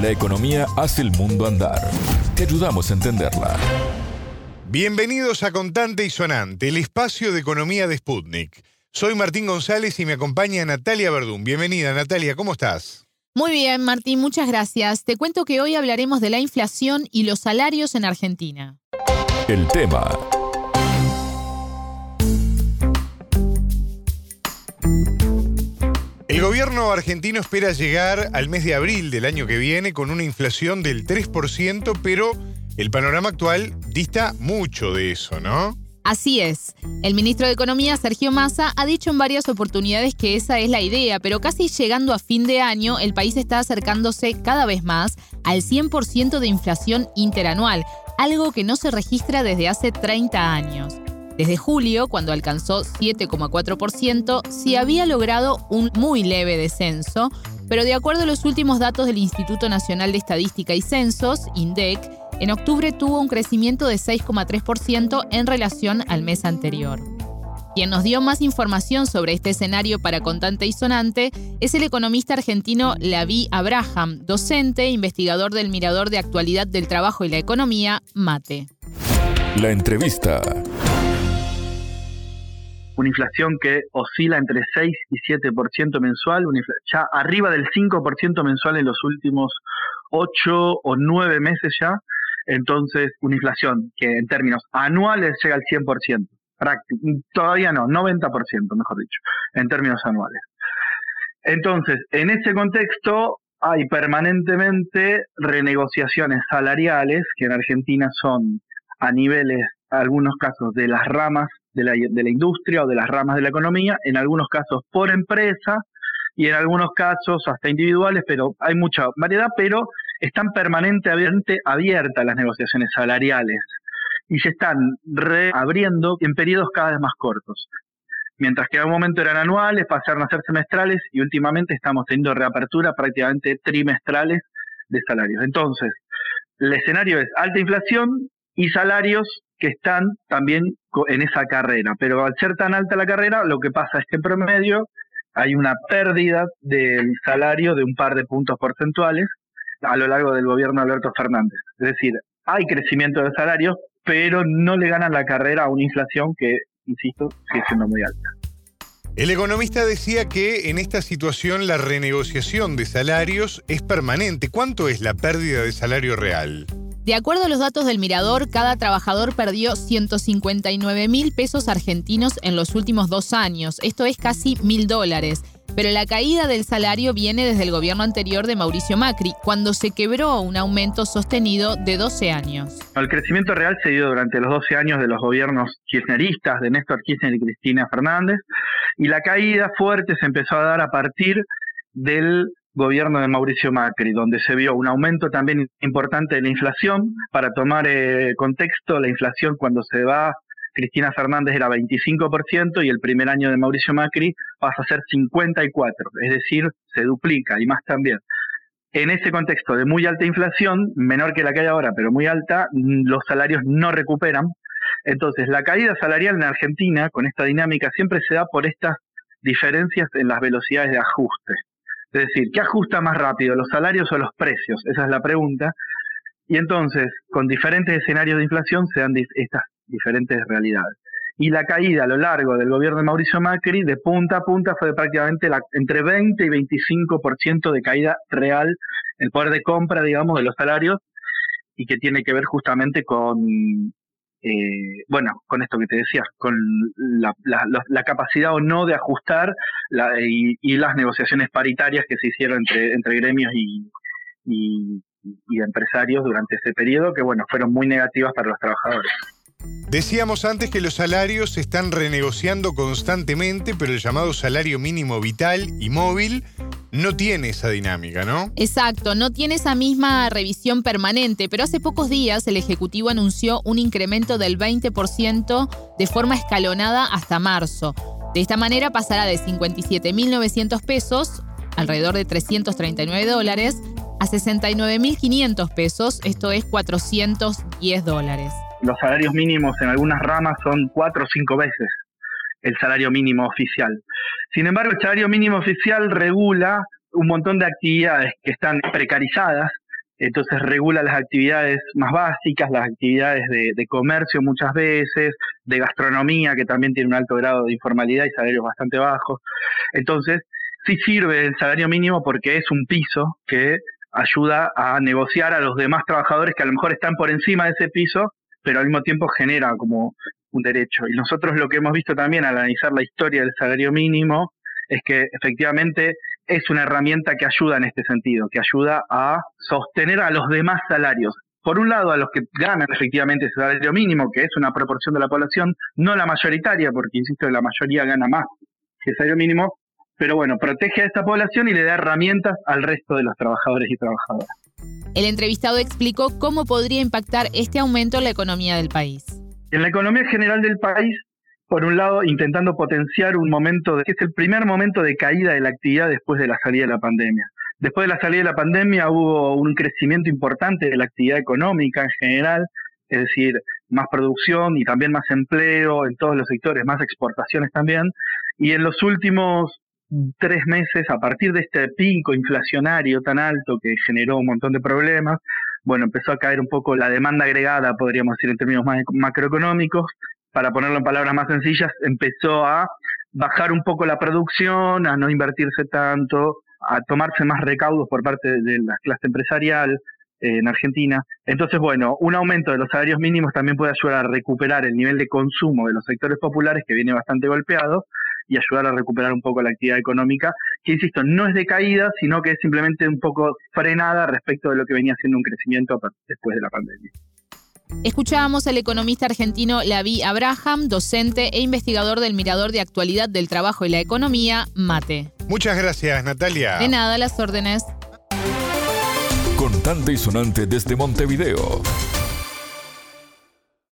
La economía hace el mundo andar. Te ayudamos a entenderla. Bienvenidos a Contante y Sonante, el espacio de economía de Sputnik. Soy Martín González y me acompaña Natalia Verdún. Bienvenida, Natalia, ¿cómo estás? Muy bien, Martín, muchas gracias. Te cuento que hoy hablaremos de la inflación y los salarios en Argentina. El tema. El gobierno argentino espera llegar al mes de abril del año que viene con una inflación del 3%, pero el panorama actual dista mucho de eso, ¿no? Así es. El ministro de Economía, Sergio Massa, ha dicho en varias oportunidades que esa es la idea, pero casi llegando a fin de año, el país está acercándose cada vez más al 100% de inflación interanual, algo que no se registra desde hace 30 años. Desde julio, cuando alcanzó 7,4%, se había logrado un muy leve descenso, pero de acuerdo a los últimos datos del Instituto Nacional de Estadística y Censos, INDEC, en octubre tuvo un crecimiento de 6,3% en relación al mes anterior. Quien nos dio más información sobre este escenario para contante y sonante es el economista argentino Laví Abraham, docente e investigador del Mirador de Actualidad del Trabajo y la Economía, MATE. La entrevista una inflación que oscila entre 6 y 7% mensual, ya arriba del 5% mensual en los últimos 8 o 9 meses ya. Entonces, una inflación que en términos anuales llega al 100%. Todavía no, 90%, mejor dicho, en términos anuales. Entonces, en ese contexto hay permanentemente renegociaciones salariales que en Argentina son a niveles, algunos casos, de las ramas de la, de la industria o de las ramas de la economía, en algunos casos por empresa y en algunos casos hasta individuales, pero hay mucha variedad, pero están permanentemente abiertas las negociaciones salariales y se están reabriendo en periodos cada vez más cortos. Mientras que en algún momento eran anuales, pasaron a ser semestrales y últimamente estamos teniendo reapertura prácticamente trimestrales de salarios. Entonces, el escenario es alta inflación y salarios que están también en esa carrera. Pero al ser tan alta la carrera, lo que pasa es que en promedio hay una pérdida del salario de un par de puntos porcentuales a lo largo del gobierno de Alberto Fernández. Es decir, hay crecimiento de salarios, pero no le ganan la carrera a una inflación que, insisto, sigue siendo muy alta. El economista decía que en esta situación la renegociación de salarios es permanente. ¿Cuánto es la pérdida de salario real? De acuerdo a los datos del Mirador, cada trabajador perdió 159 mil pesos argentinos en los últimos dos años. Esto es casi mil dólares. Pero la caída del salario viene desde el gobierno anterior de Mauricio Macri, cuando se quebró un aumento sostenido de 12 años. El crecimiento real se dio durante los 12 años de los gobiernos kirchneristas de Néstor Kirchner y Cristina Fernández, y la caída fuerte se empezó a dar a partir del gobierno de Mauricio Macri, donde se vio un aumento también importante de la inflación. Para tomar eh, contexto, la inflación cuando se va Cristina Fernández era 25% y el primer año de Mauricio Macri pasa a ser 54%, es decir, se duplica y más también. En ese contexto de muy alta inflación, menor que la que hay ahora, pero muy alta, los salarios no recuperan. Entonces, la caída salarial en Argentina, con esta dinámica, siempre se da por estas diferencias en las velocidades de ajuste. Es decir, ¿qué ajusta más rápido, los salarios o los precios? Esa es la pregunta. Y entonces, con diferentes escenarios de inflación se dan estas diferentes realidades. Y la caída a lo largo del gobierno de Mauricio Macri, de punta a punta, fue de prácticamente la, entre 20 y 25% de caída real, el poder de compra, digamos, de los salarios, y que tiene que ver justamente con, eh, bueno, con esto que te decía, con la, capacidad o no de ajustar y, las negociaciones paritarias que se hicieron entre, entre gremios y, y, y empresarios durante ese periodo, que bueno, fueron muy negativas para los trabajadores. Decíamos antes que los salarios se están renegociando constantemente, pero el llamado salario mínimo vital y móvil no tiene esa dinámica, ¿no? Exacto, no tiene esa misma revisión permanente, pero hace pocos días el Ejecutivo anunció un incremento del 20% de forma escalonada hasta marzo. De esta manera pasará de 57.900 pesos, alrededor de 339 dólares, a 69.500 pesos, esto es 410 dólares los salarios mínimos en algunas ramas son cuatro o cinco veces el salario mínimo oficial. Sin embargo, el salario mínimo oficial regula un montón de actividades que están precarizadas entonces regula las actividades más básicas, las actividades de, comercio muchas veces, de gastronomía, que también tiene un alto grado de informalidad y salarios bastante bajos. Entonces, sí sirve el salario mínimo porque es un piso que ayuda a negociar a los demás trabajadores que a lo mejor están por encima de ese piso, pero al mismo tiempo genera como un derecho. Y nosotros lo que hemos visto también al analizar la historia del salario mínimo es que efectivamente es una herramienta que ayuda en este sentido, que ayuda a sostener a los demás salarios. Por un lado, a los que ganan efectivamente ese salario mínimo, que es una proporción de la población, no la mayoritaria, porque insisto, la mayoría gana más que el salario mínimo, pero bueno, protege a esta población y le da herramientas al resto de los trabajadores y trabajadoras. El entrevistado explicó cómo podría impactar este aumento en la economía del país. En la economía general del país, por un lado, intentando potenciar un momento, de, que es el primer momento de caída de la actividad después de la salida de la pandemia. Después de la salida de la pandemia hubo un crecimiento importante de la actividad económica en general, es decir, más producción y también más empleo en todos los sectores, más exportaciones también. Y en los últimos tres meses, a partir de este pico inflacionario tan alto que generó un montón de problemas, bueno, empezó a caer un poco la demanda agregada, podríamos decir en términos más macroeconómicos, para ponerlo en palabras más sencillas, empezó a bajar un poco la producción, a no invertirse tanto, a tomarse más recaudos por parte de la clase empresarial eh, en Argentina. Entonces, bueno, un aumento de los salarios mínimos también puede ayudar a recuperar el nivel de consumo de los sectores populares, que viene bastante golpeado, y ayudar a recuperar un poco la actividad económica, que insisto, no es de caída, sino que es simplemente un poco frenada respecto de lo que venía siendo un crecimiento después de la pandemia. Escuchábamos al economista argentino Lavi Abraham, docente e investigador del Mirador de Actualidad del Trabajo y la Economía, MATE. Muchas gracias, Natalia. De nada, las órdenes. Contante y sonante desde Montevideo.